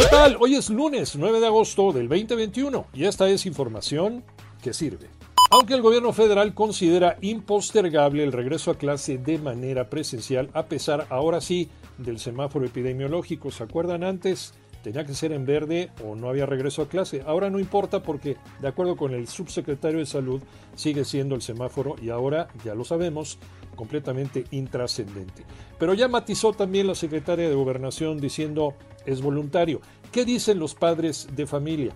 ¿Qué tal? Hoy es lunes 9 de agosto del 2021 y esta es información que sirve. Aunque el gobierno federal considera impostergable el regreso a clase de manera presencial, a pesar ahora sí del semáforo epidemiológico, ¿se acuerdan antes? Tenía que ser en verde o no había regreso a clase. Ahora no importa porque, de acuerdo con el subsecretario de Salud, sigue siendo el semáforo y ahora, ya lo sabemos, completamente intrascendente. Pero ya matizó también la secretaria de Gobernación diciendo es voluntario. ¿Qué dicen los padres de familia?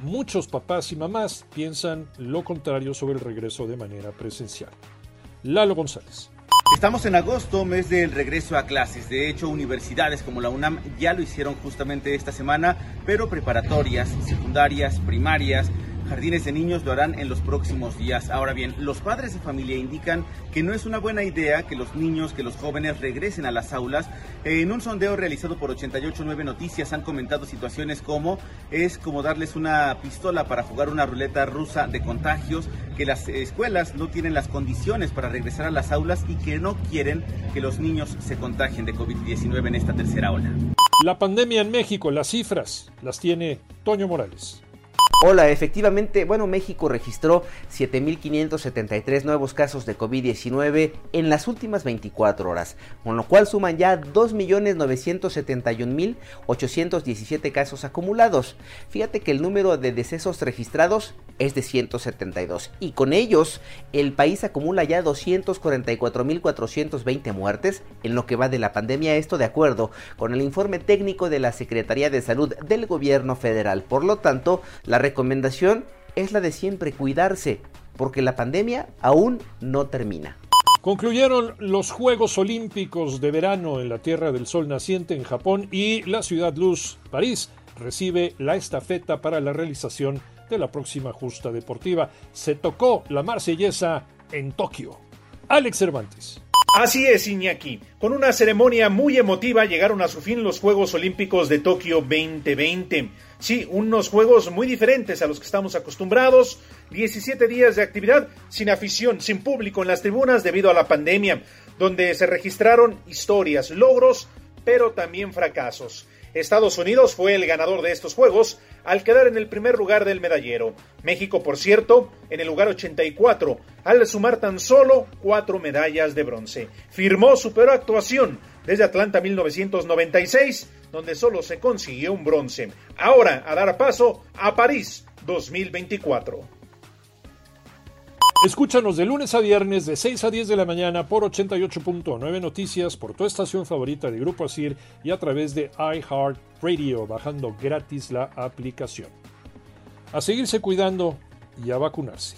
Muchos papás y mamás piensan lo contrario sobre el regreso de manera presencial. Lalo González. Estamos en agosto, mes del regreso a clases. De hecho, universidades como la UNAM ya lo hicieron justamente esta semana, pero preparatorias, secundarias, primarias, jardines de niños lo harán en los próximos días. Ahora bien, los padres de familia indican que no es una buena idea que los niños, que los jóvenes regresen a las aulas. En un sondeo realizado por 889 Noticias han comentado situaciones como es como darles una pistola para jugar una ruleta rusa de contagios, que las escuelas no tienen las condiciones para regresar a las aulas y que no quieren que los niños se contagien de COVID-19 en esta tercera ola. La pandemia en México, las cifras las tiene Toño Morales. Hola, efectivamente, bueno, México registró 7.573 nuevos casos de COVID-19 en las últimas 24 horas, con lo cual suman ya 2.971.817 casos acumulados. Fíjate que el número de decesos registrados es de 172 y con ellos el país acumula ya 244.420 muertes en lo que va de la pandemia, esto de acuerdo con el informe técnico de la Secretaría de Salud del Gobierno Federal. Por lo tanto, la recomendación es la de siempre cuidarse, porque la pandemia aún no termina. Concluyeron los Juegos Olímpicos de verano en la Tierra del Sol Naciente en Japón y la Ciudad Luz, París, recibe la estafeta para la realización de la próxima justa deportiva. Se tocó la marsellesa en Tokio. Alex Cervantes. Así es, Iñaki. Con una ceremonia muy emotiva llegaron a su fin los Juegos Olímpicos de Tokio 2020. Sí, unos juegos muy diferentes a los que estamos acostumbrados. 17 días de actividad sin afición, sin público en las tribunas debido a la pandemia, donde se registraron historias, logros, pero también fracasos. Estados Unidos fue el ganador de estos Juegos al quedar en el primer lugar del medallero. México, por cierto, en el lugar 84, al sumar tan solo cuatro medallas de bronce. Firmó su peor actuación desde Atlanta 1996, donde solo se consiguió un bronce. Ahora a dar paso a París 2024. Escúchanos de lunes a viernes de 6 a 10 de la mañana por 88.9 Noticias, por tu estación favorita de Grupo Asir y a través de iHeartRadio, bajando gratis la aplicación. A seguirse cuidando y a vacunarse.